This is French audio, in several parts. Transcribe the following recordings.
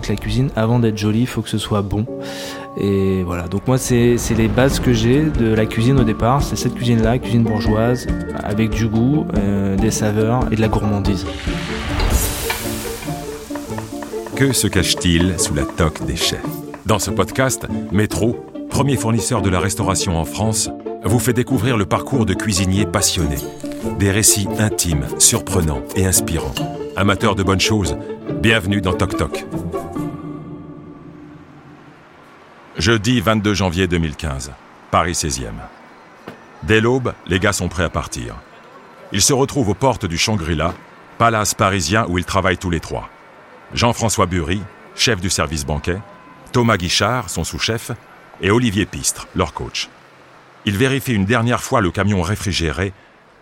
que la cuisine, avant d'être jolie, il faut que ce soit bon. Et voilà, donc moi c'est les bases que j'ai de la cuisine au départ, c'est cette cuisine-là, cuisine bourgeoise, avec du goût, euh, des saveurs et de la gourmandise. Que se cache-t-il sous la toque des chefs? Dans ce podcast, Métro, premier fournisseur de la restauration en France, vous fait découvrir le parcours de cuisiniers passionnés. Des récits intimes, surprenants et inspirants. Amateurs de bonnes choses, bienvenue dans Toc Toc. Jeudi 22 janvier 2015, Paris 16e. Dès l'aube, les gars sont prêts à partir. Ils se retrouvent aux portes du Shangri-La, palace parisien où ils travaillent tous les trois. Jean-François Bury, chef du service banquet, Thomas Guichard, son sous-chef, et Olivier Pistre, leur coach. Ils vérifient une dernière fois le camion réfrigéré,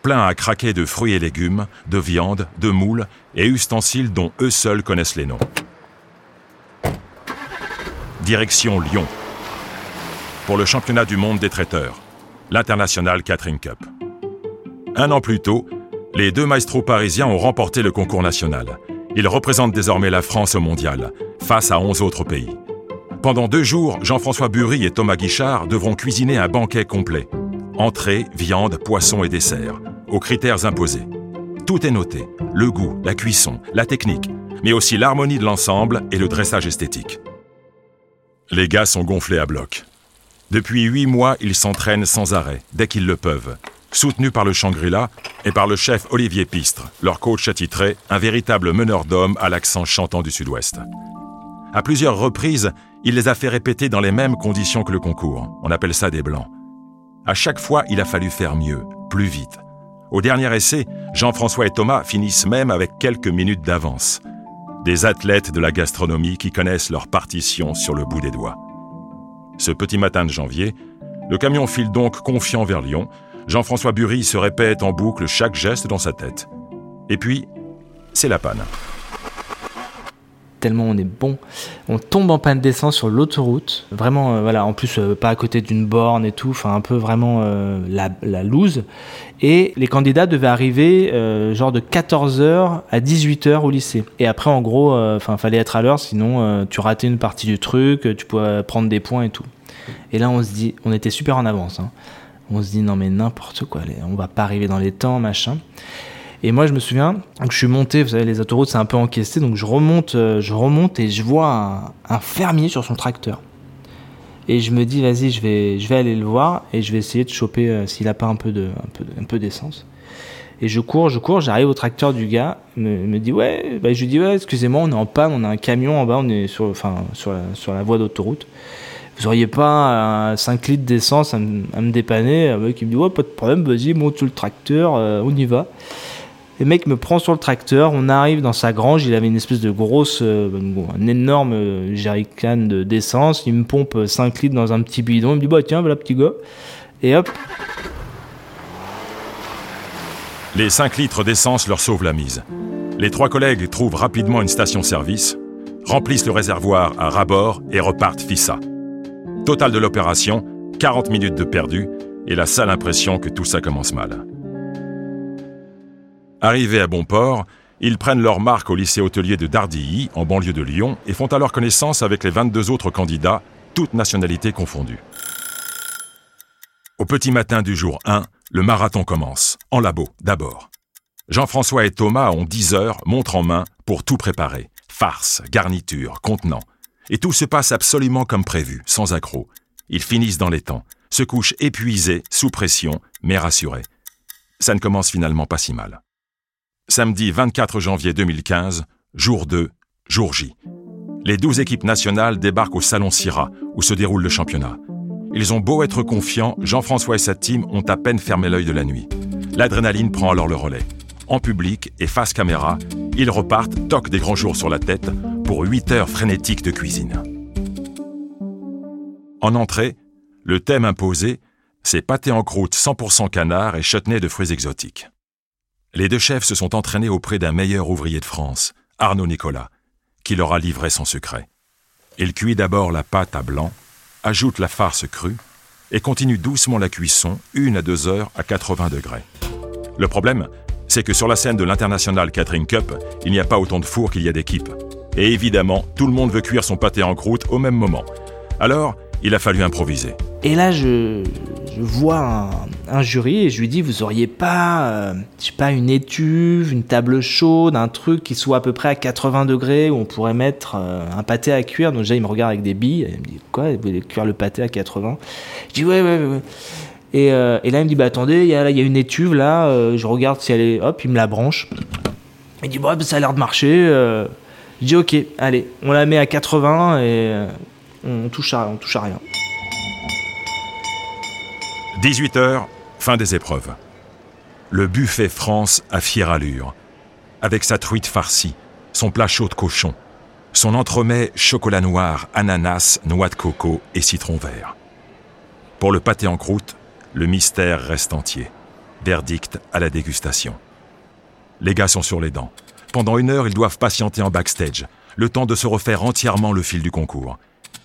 plein à craquer de fruits et légumes, de viande, de moules et ustensiles dont eux seuls connaissent les noms. Direction Lyon, pour le championnat du monde des traiteurs, l'International Catering Cup. Un an plus tôt, les deux maestros parisiens ont remporté le concours national. Ils représentent désormais la France au mondial, face à 11 autres pays. Pendant deux jours, Jean-François Bury et Thomas Guichard devront cuisiner un banquet complet. Entrée, viande, poisson et dessert, aux critères imposés. Tout est noté, le goût, la cuisson, la technique, mais aussi l'harmonie de l'ensemble et le dressage esthétique. Les gars sont gonflés à bloc. Depuis huit mois, ils s'entraînent sans arrêt, dès qu'ils le peuvent, soutenus par le Shangri-La et par le chef Olivier Pistre, leur coach attitré, un véritable meneur d'hommes à l'accent chantant du sud-ouest. À plusieurs reprises, il les a fait répéter dans les mêmes conditions que le concours. On appelle ça des blancs. À chaque fois, il a fallu faire mieux, plus vite. Au dernier essai, Jean-François et Thomas finissent même avec quelques minutes d'avance. Des athlètes de la gastronomie qui connaissent leur partition sur le bout des doigts. Ce petit matin de janvier, le camion file donc confiant vers Lyon. Jean-François Bury se répète en boucle chaque geste dans sa tête. Et puis, c'est la panne. Tellement on est bon. On tombe en panne d'essence sur l'autoroute. Vraiment, euh, voilà, en plus, euh, pas à côté d'une borne et tout. Enfin, un peu vraiment euh, la, la loose. Et les candidats devaient arriver genre de 14h à 18h au lycée. Et après, en gros, enfin, fallait être à l'heure, sinon tu ratais une partie du truc, tu pouvais prendre des points et tout. Et là, on se dit, on était super en avance. Hein. On se dit, non mais n'importe quoi, on va pas arriver dans les temps, machin. Et moi, je me souviens, donc je suis monté, vous savez, les autoroutes, c'est un peu encaissé, donc je remonte, je remonte et je vois un fermier sur son tracteur. Et je me dis, vas-y, je vais, je vais aller le voir et je vais essayer de choper euh, s'il a pas un peu de, un peu, un peu d'essence. Et je cours, je cours, j'arrive au tracteur du gars, me, me dit ouais, bah, je lui dis ouais, excusez-moi, on est en panne, on a un camion en bas, on est sur, enfin, sur la, sur la voie d'autoroute. Vous auriez pas 5 litres d'essence à, me dépanner? Mec il me dit ouais, pas de problème, vas-y, monte sur le tracteur, euh, on y va. Le mec me prend sur le tracteur, on arrive dans sa grange, il avait une espèce de grosse, euh, un énorme euh, jerrycan d'essence, il me pompe 5 litres dans un petit bidon, il me dit bah tiens, voilà petit gars, et hop. Les 5 litres d'essence leur sauvent la mise. Les trois collègues trouvent rapidement une station-service, remplissent le réservoir à rabord et repartent FISA. Total de l'opération, 40 minutes de perdu et la sale impression que tout ça commence mal. Arrivés à Bonport, ils prennent leur marque au lycée hôtelier de Dardilly, en banlieue de Lyon, et font alors connaissance avec les 22 autres candidats, toutes nationalités confondues. Au petit matin du jour 1, le marathon commence, en labo d'abord. Jean-François et Thomas ont 10 heures, montre en main, pour tout préparer. Farce, garniture, contenant. Et tout se passe absolument comme prévu, sans accroc. Ils finissent dans les temps, se couchent épuisés, sous pression, mais rassurés. Ça ne commence finalement pas si mal. Samedi 24 janvier 2015, jour 2, jour J. Les 12 équipes nationales débarquent au Salon Syrah, où se déroule le championnat. Ils ont beau être confiants, Jean-François et sa team ont à peine fermé l'œil de la nuit. L'adrénaline prend alors le relais. En public et face caméra, ils repartent, toc des grands jours sur la tête, pour 8 heures frénétiques de cuisine. En entrée, le thème imposé, c'est pâté en croûte 100% canard et chutney de fruits exotiques. Les deux chefs se sont entraînés auprès d'un meilleur ouvrier de France, Arnaud Nicolas, qui leur a livré son secret. Il cuit d'abord la pâte à blanc, ajoute la farce crue et continue doucement la cuisson, une à deux heures à 80 degrés. Le problème, c'est que sur la scène de l'International Catering Cup, il n'y a pas autant de fours qu'il y a d'équipes. Et évidemment, tout le monde veut cuire son pâté en croûte au même moment. Alors, il a fallu improviser. Et là, je, vois un, jury et je lui dis, vous auriez pas, euh, je sais pas, une étuve, une table chaude, un truc qui soit à peu près à 80 degrés où on pourrait mettre euh, un pâté à cuire. Donc déjà, il me regarde avec des billes. Il me dit, quoi, vous voulez cuire le pâté à 80 Je dis, ouais, ouais, ouais. Et, euh, et là, il me dit, bah attendez, il y a, y a une étuve là, je regarde si elle est, hop, il me la branche. Il dit, bah, ça a l'air de marcher. je dis, ok, allez, on la met à 80 et on à, on touche à rien. 18h, fin des épreuves. Le buffet France à fière allure, avec sa truite farcie, son plat chaud de cochon, son entremets chocolat noir, ananas, noix de coco et citron vert. Pour le pâté en croûte, le mystère reste entier. Verdict à la dégustation. Les gars sont sur les dents. Pendant une heure, ils doivent patienter en backstage, le temps de se refaire entièrement le fil du concours.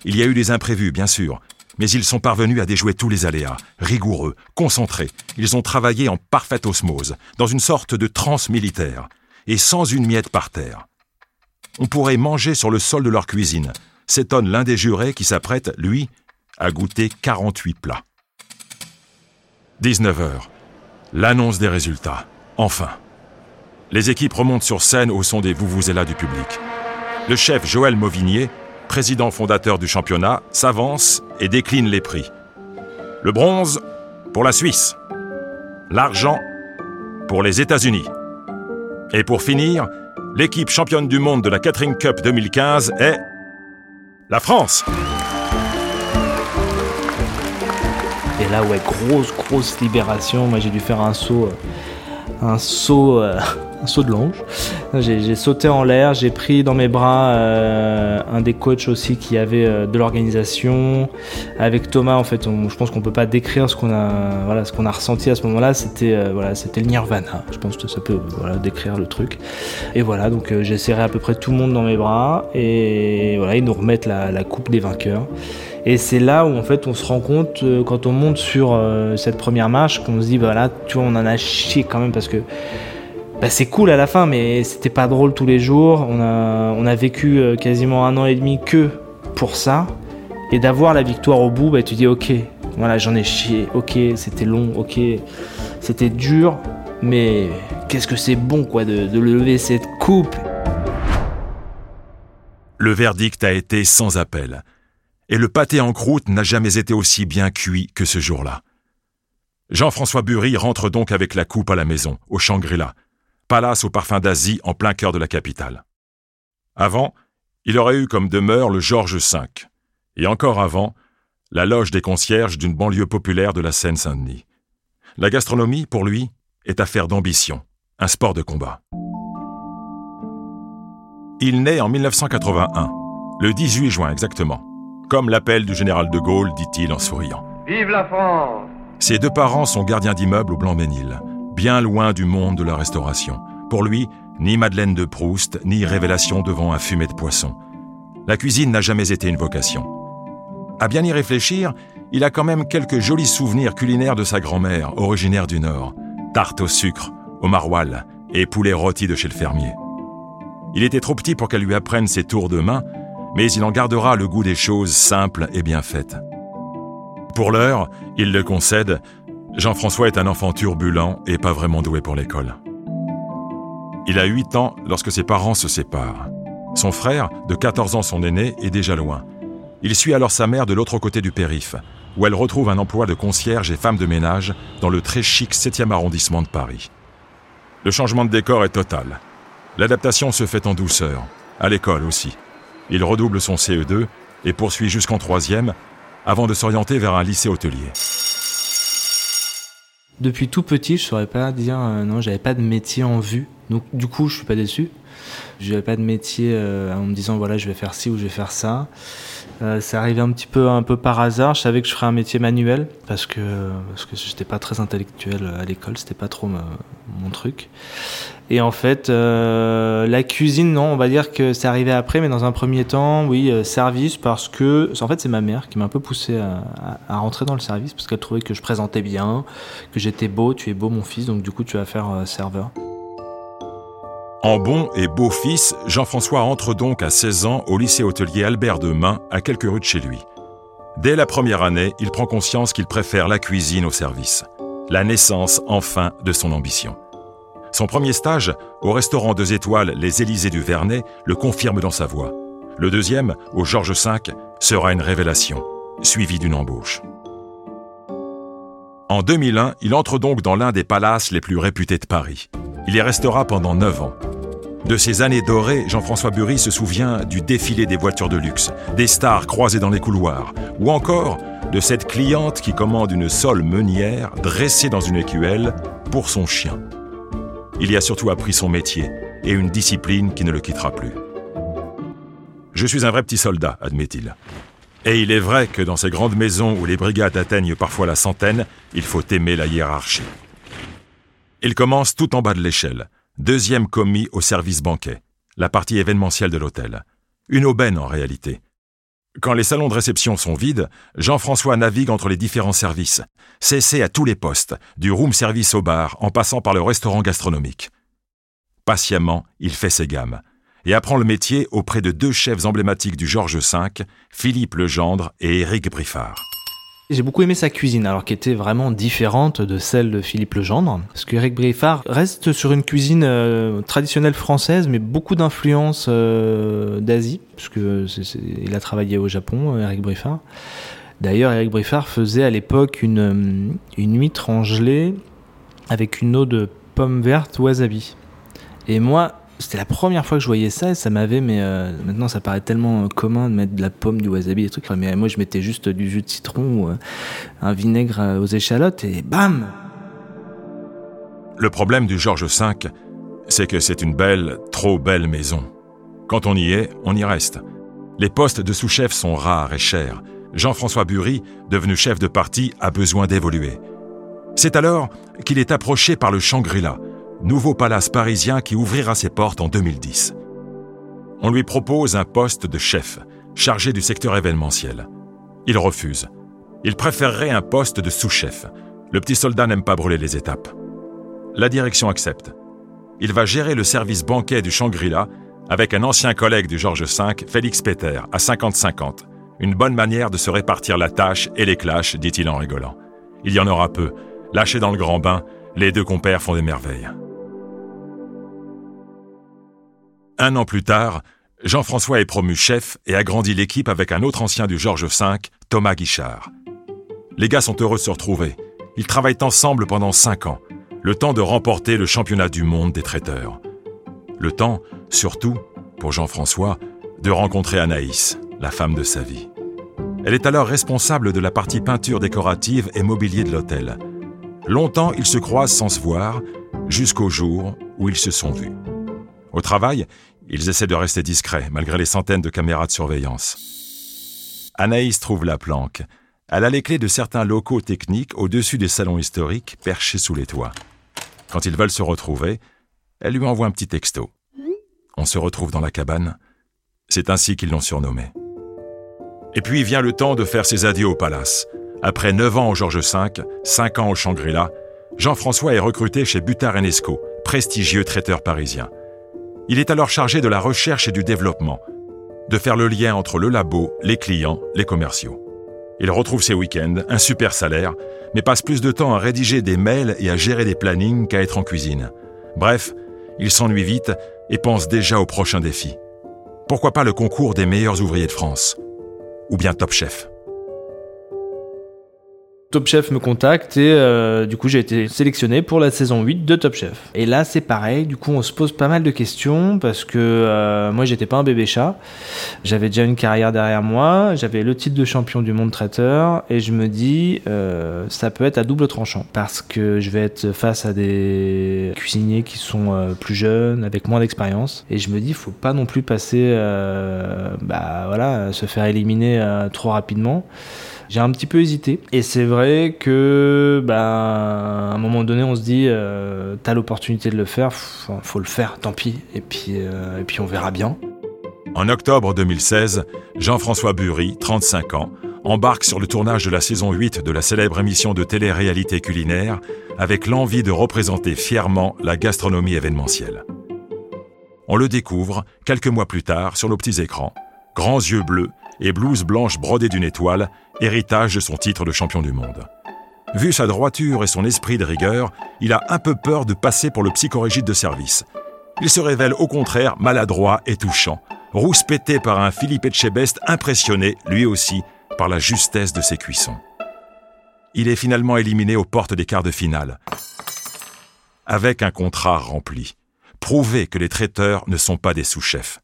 Il y a eu des imprévus, bien sûr, mais ils sont parvenus à déjouer tous les aléas, rigoureux, concentrés. Ils ont travaillé en parfaite osmose, dans une sorte de transe militaire, et sans une miette par terre. On pourrait manger sur le sol de leur cuisine, s'étonne l'un des jurés qui s'apprête, lui, à goûter 48 plats. 19h. L'annonce des résultats. Enfin. Les équipes remontent sur scène au son des vous-vous-et-là du public. Le chef Joël Mauvignier président fondateur du championnat, s'avance et décline les prix. Le bronze pour la Suisse. L'argent pour les États-Unis. Et pour finir, l'équipe championne du monde de la Catering Cup 2015 est la France. Et là, ouais, grosse, grosse libération. Moi, j'ai dû faire un saut, euh, un saut euh, un saut de l'ange. J'ai sauté en l'air, j'ai pris dans mes bras euh, un des coachs aussi qui avait euh, de l'organisation. Avec Thomas, en fait, je pense qu'on peut pas décrire ce qu'on a, voilà, ce a ressenti à ce moment-là. C'était, euh, voilà, le nirvana. Je pense que ça peut, voilà, décrire le truc. Et voilà, donc j'ai serré à peu près tout le monde dans mes bras et voilà, ils nous remettent la, coupe des vainqueurs. Et c'est là où en fait on se rend compte quand on monte sur cette première marche qu'on se dit voilà, tu vois, on en a chié quand même parce que bah, c'est cool à la fin, mais c'était pas drôle tous les jours. On a, on a vécu euh, quasiment un an et demi que pour ça. Et d'avoir la victoire au bout, bah, tu dis ok, voilà, j'en ai chié, ok, c'était long, ok, c'était dur, mais qu'est-ce que c'est bon quoi de, de lever cette coupe. Le verdict a été sans appel. Et le pâté en croûte n'a jamais été aussi bien cuit que ce jour-là. Jean-François Bury rentre donc avec la coupe à la maison, au Shangri-La, palace au parfum d'Asie en plein cœur de la capitale. Avant, il aurait eu comme demeure le Georges V, et encore avant, la loge des concierges d'une banlieue populaire de la Seine-Saint-Denis. La gastronomie, pour lui, est affaire d'ambition, un sport de combat. Il naît en 1981, le 18 juin exactement, comme l'appel du général de Gaulle, dit-il en souriant. Vive la France Ses deux parents sont gardiens d'immeubles au Blanc-Ménil, bien loin du monde de la restauration. Pour lui, ni Madeleine de Proust, ni révélation devant un fumet de poisson. La cuisine n'a jamais été une vocation. À bien y réfléchir, il a quand même quelques jolis souvenirs culinaires de sa grand-mère, originaire du Nord. Tarte au sucre, au maroilles et poulet rôti de chez le fermier. Il était trop petit pour qu'elle lui apprenne ses tours de main, mais il en gardera le goût des choses simples et bien faites. Pour l'heure, il le concède, Jean-François est un enfant turbulent et pas vraiment doué pour l'école. Il a 8 ans lorsque ses parents se séparent. Son frère, de 14 ans son aîné, est déjà loin. Il suit alors sa mère de l'autre côté du périph', où elle retrouve un emploi de concierge et femme de ménage dans le très chic 7e arrondissement de Paris. Le changement de décor est total. L'adaptation se fait en douceur, à l'école aussi. Il redouble son CE2 et poursuit jusqu'en troisième avant de s'orienter vers un lycée hôtelier depuis tout petit, je saurais pas dire euh, non, j'avais pas de métier en vue. Donc du coup, je suis pas déçu. Je n'avais pas de métier euh, en me disant voilà, je vais faire ci ou je vais faire ça. Euh, c'est arrivé un petit peu par hasard. Je savais que je ferais un métier manuel parce que parce que j'étais pas très intellectuel à l'école, c'était pas trop mon truc. Et en fait, euh, la cuisine, non, on va dire que c'est arrivé après, mais dans un premier temps, oui, euh, service parce que en fait c'est ma mère qui m'a un peu poussé à, à, rentrer dans le service parce qu'elle trouvait que je présentais bien, que j'étais beau, tu es beau mon fils, donc du coup tu vas faire serveur. En bon et beau fils, Jean-François entre donc à 16 ans au lycée hôtelier Albert de Main, à quelques rues de chez lui. Dès la première année, il prend conscience qu'il préfère la cuisine au service. La naissance, enfin, de son ambition. Son premier stage, au restaurant deux étoiles Les Élysées du Vernet, le confirme dans sa voix. Le deuxième, au Georges V, sera une révélation, suivie d'une embauche. En 2001, il entre donc dans l'un des palaces les plus réputés de Paris. Il y restera pendant neuf ans. De ces années dorées, Jean-François Bury se souvient du défilé des voitures de luxe, des stars croisées dans les couloirs, ou encore de cette cliente qui commande une sole meunière dressée dans une écuelle pour son chien. Il y a surtout appris son métier et une discipline qui ne le quittera plus. Je suis un vrai petit soldat, admet-il. Et il est vrai que dans ces grandes maisons où les brigades atteignent parfois la centaine, il faut aimer la hiérarchie. Il commence tout en bas de l'échelle, deuxième commis au service banquet, la partie événementielle de l'hôtel. Une aubaine en réalité. Quand les salons de réception sont vides, Jean-François navigue entre les différents services, cessé à tous les postes, du room service au bar en passant par le restaurant gastronomique. Patiemment, il fait ses gammes et apprend le métier auprès de deux chefs emblématiques du Georges V, Philippe Legendre et Éric Briffard. J'ai beaucoup aimé sa cuisine, alors qui était vraiment différente de celle de Philippe Legendre. Parce que Eric reste sur une cuisine euh, traditionnelle française, mais beaucoup d'influence euh, d'Asie, puisque il a travaillé au Japon, Eric euh, Briffard. D'ailleurs, Eric Briffard faisait à l'époque une, une huître en gelée avec une eau de pomme verte wasabi. Et moi, c'était la première fois que je voyais ça et ça m'avait, mais euh, maintenant ça paraît tellement commun de mettre de la pomme, du wasabi, des trucs. Mais moi je mettais juste du jus de citron ou euh, un vinaigre euh, aux échalotes et bam Le problème du Georges V, c'est que c'est une belle, trop belle maison. Quand on y est, on y reste. Les postes de sous-chef sont rares et chers. Jean-François Bury, devenu chef de parti, a besoin d'évoluer. C'est alors qu'il est approché par le Shangri-La, nouveau palace parisien qui ouvrira ses portes en 2010. On lui propose un poste de chef, chargé du secteur événementiel. Il refuse. Il préférerait un poste de sous-chef. Le petit soldat n'aime pas brûler les étapes. La direction accepte. Il va gérer le service banquet du Shangri-La avec un ancien collègue du Georges V, Félix Peter, à 50-50. Une bonne manière de se répartir la tâche et les clashs, dit-il en rigolant. Il y en aura peu. Lâchés dans le grand bain, les deux compères font des merveilles. Un an plus tard, Jean-François est promu chef et agrandit l'équipe avec un autre ancien du Georges V, Thomas Guichard. Les gars sont heureux de se retrouver. Ils travaillent ensemble pendant cinq ans, le temps de remporter le championnat du monde des traiteurs. Le temps, surtout, pour Jean-François, de rencontrer Anaïs, la femme de sa vie. Elle est alors responsable de la partie peinture décorative et mobilier de l'hôtel. Longtemps, ils se croisent sans se voir, jusqu'au jour où ils se sont vus. Au travail, ils essaient de rester discrets, malgré les centaines de caméras de surveillance. Anaïs trouve la planque. Elle a les clés de certains locaux techniques au-dessus des salons historiques perchés sous les toits. Quand ils veulent se retrouver, elle lui envoie un petit texto. On se retrouve dans la cabane. C'est ainsi qu'ils l'ont surnommé. Et puis vient le temps de faire ses adieux au palace. Après neuf ans au Georges V, cinq ans au Shangri-La, Jean-François est recruté chez Butard Enesco, prestigieux traiteur parisien. Il est alors chargé de la recherche et du développement, de faire le lien entre le labo, les clients, les commerciaux. Il retrouve ses week-ends, un super salaire, mais passe plus de temps à rédiger des mails et à gérer des plannings qu'à être en cuisine. Bref, il s'ennuie vite et pense déjà au prochain défi. Pourquoi pas le concours des meilleurs ouvriers de France? Ou bien Top Chef? Top Chef me contacte et euh, du coup j'ai été sélectionné pour la saison 8 de Top Chef. Et là c'est pareil, du coup on se pose pas mal de questions parce que euh, moi j'étais pas un bébé chat, j'avais déjà une carrière derrière moi, j'avais le titre de champion du monde traiteur. Et je me dis euh, ça peut être à double tranchant parce que je vais être face à des cuisiniers qui sont plus jeunes, avec moins d'expérience. Et je me dis faut pas non plus passer, bah voilà, se faire éliminer trop rapidement. J'ai un petit peu hésité. Et c'est vrai que, bah, à un moment donné, on se dit, euh, t'as l'opportunité de le faire, faut, faut le faire, tant pis. Et puis, euh, et puis on verra bien. En octobre 2016, Jean-François Bury, 35 ans, embarque sur le tournage de la saison 8 de la célèbre émission de télé-réalité culinaire avec l'envie de représenter fièrement la gastronomie événementielle. on le découvre, quelques mois plus tard, sur nos petits écrans. Grands yeux bleus et blouse blanche brodée d'une étoile, héritage de son titre de champion du monde. Vu sa droiture et son esprit de rigueur, il a un peu peur de passer pour le psychorigide de service. Il se révèle au contraire maladroit et touchant, rouspété par un Philippe Etchebest impressionné, lui aussi, par la justesse de ses cuissons. Il est finalement éliminé aux portes des quarts de finale, avec un contrat rempli prouver que les traiteurs ne sont pas des sous-chefs.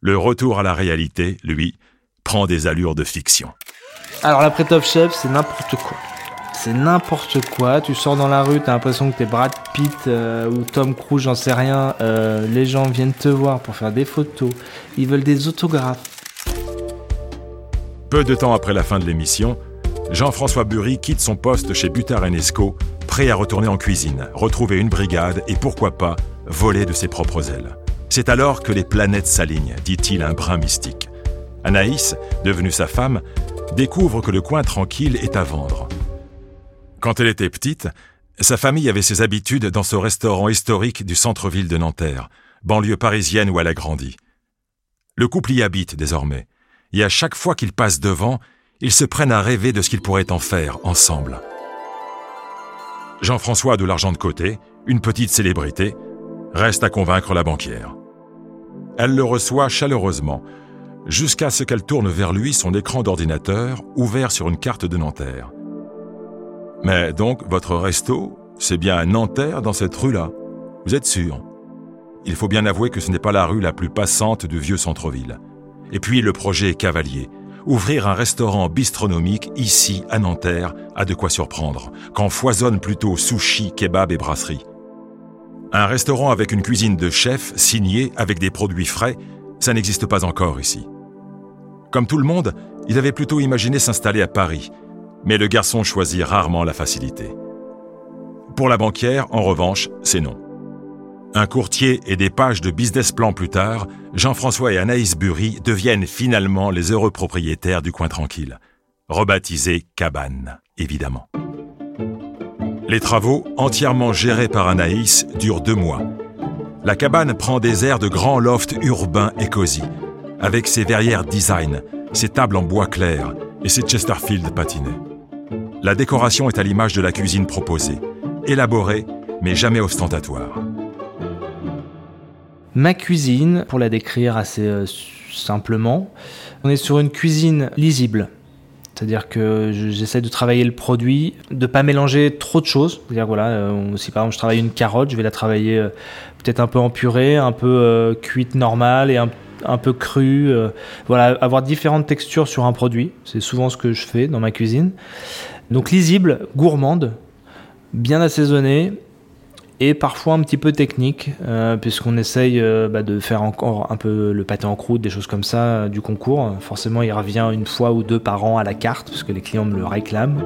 Le retour à la réalité, lui, prend des allures de fiction. Alors l'après Top Chef, c'est n'importe quoi. C'est n'importe quoi. Tu sors dans la rue, t'as l'impression que t'es Brad Pitt euh, ou Tom Cruise, j'en sais rien. Euh, les gens viennent te voir pour faire des photos. Ils veulent des autographes. Peu de temps après la fin de l'émission, Jean-François Burry quitte son poste chez Butard Enesco, prêt à retourner en cuisine, retrouver une brigade et pourquoi pas voler de ses propres ailes. C'est alors que les planètes s'alignent, dit-il un brin mystique. Anaïs, devenue sa femme, découvre que le coin tranquille est à vendre. Quand elle était petite, sa famille avait ses habitudes dans ce restaurant historique du centre-ville de Nanterre, banlieue parisienne où elle a grandi. Le couple y habite désormais, et à chaque fois qu'ils passent devant, ils se prennent à rêver de ce qu'ils pourraient en faire ensemble. Jean-François de l'argent de côté, une petite célébrité, Reste à convaincre la banquière. Elle le reçoit chaleureusement, jusqu'à ce qu'elle tourne vers lui son écran d'ordinateur ouvert sur une carte de Nanterre. Mais donc, votre resto, c'est bien Nanterre dans cette rue-là. Vous êtes sûr? Il faut bien avouer que ce n'est pas la rue la plus passante du vieux centre-ville. Et puis le projet est cavalier. Ouvrir un restaurant bistronomique ici, à Nanterre, a de quoi surprendre, quand foisonnent plutôt sushi, kebab et brasserie. Un restaurant avec une cuisine de chef signée avec des produits frais, ça n'existe pas encore ici. Comme tout le monde, il avait plutôt imaginé s'installer à Paris, mais le garçon choisit rarement la facilité. Pour la banquière, en revanche, c'est non. Un courtier et des pages de business plan plus tard, Jean-François et Anaïs Burry deviennent finalement les heureux propriétaires du coin tranquille, rebaptisé Cabane, évidemment. Les travaux, entièrement gérés par Anaïs, durent deux mois. La cabane prend des airs de grands lofts urbains et cosy, avec ses verrières design, ses tables en bois clair et ses Chesterfield patinés. La décoration est à l'image de la cuisine proposée, élaborée mais jamais ostentatoire. Ma cuisine, pour la décrire assez euh, simplement, on est sur une cuisine lisible. C'est-à-dire que j'essaie de travailler le produit, de pas mélanger trop de choses. C'est-à-dire voilà, euh, si par exemple je travaille une carotte, je vais la travailler euh, peut-être un peu en purée, un peu cuite normale et un, un peu crue. voilà, avoir différentes textures sur un produit, c'est souvent ce que je fais dans ma cuisine. Donc lisible, gourmande, bien assaisonnée et parfois un petit peu technique, euh, puisqu'on essaye euh, bah, de faire encore un peu le pâté en croûte, des choses comme ça, euh, du concours. Forcément, il revient une fois ou deux par an à la carte, parce que les clients me le réclament.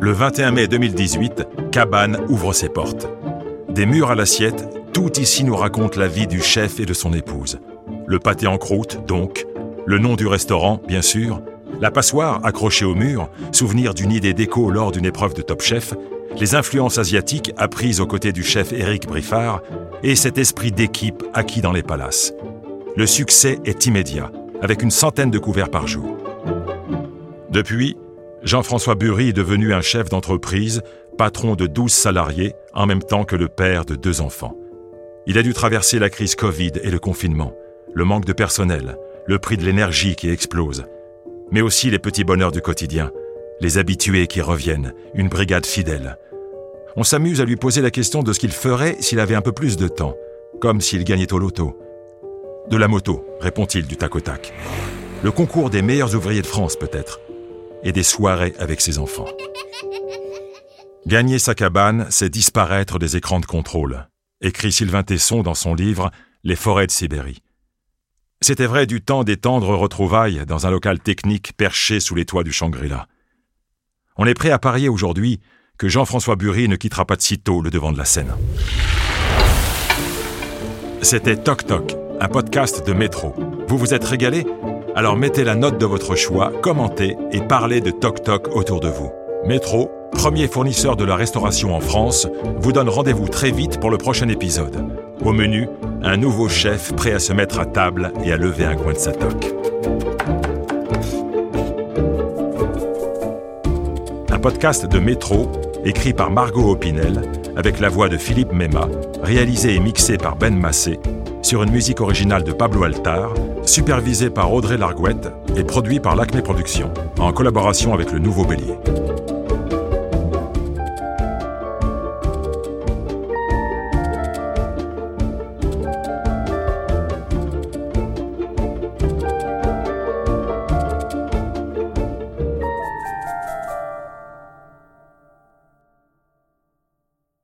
Le 21 mai 2018, Cabane ouvre ses portes. Des murs à l'assiette, tout ici nous raconte la vie du chef et de son épouse. Le pâté en croûte, donc, le nom du restaurant, bien sûr, la passoire accrochée au mur, souvenir d'une idée déco lors d'une épreuve de Top Chef, les influences asiatiques apprises aux côtés du chef Éric Briffard et cet esprit d'équipe acquis dans les palaces. Le succès est immédiat, avec une centaine de couverts par jour. Depuis, Jean-François Burry est devenu un chef d'entreprise, patron de 12 salariés, en même temps que le père de deux enfants. Il a dû traverser la crise Covid et le confinement, le manque de personnel, le prix de l'énergie qui explose, mais aussi les petits bonheurs du quotidien, les habitués qui reviennent, une brigade fidèle. On s'amuse à lui poser la question de ce qu'il ferait s'il avait un peu plus de temps, comme s'il gagnait au loto. De la moto, répond-il du tac au tac. Le concours des meilleurs ouvriers de France, peut-être. Et des soirées avec ses enfants. Gagner sa cabane, c'est disparaître des écrans de contrôle, écrit Sylvain Tesson dans son livre Les forêts de Sibérie. C'était vrai du temps des tendres retrouvailles dans un local technique perché sous les toits du Shangri-La. On est prêt à parier aujourd'hui que Jean-François Bury ne quittera pas de sitôt le devant de la scène. C'était Toc Toc, un podcast de métro. Vous vous êtes régalé? Alors mettez la note de votre choix, commentez et parlez de Toc Toc autour de vous. Métro, premier fournisseur de la restauration en France, vous donne rendez-vous très vite pour le prochain épisode. Au menu, un nouveau chef prêt à se mettre à table et à lever un coin de sa toque. Un podcast de Métro, écrit par Margot Opinel, avec la voix de Philippe Mema, réalisé et mixé par Ben Massé, sur une musique originale de Pablo Altar, supervisé par Audrey Largouette et produit par l'Acme Productions, en collaboration avec le Nouveau Bélier.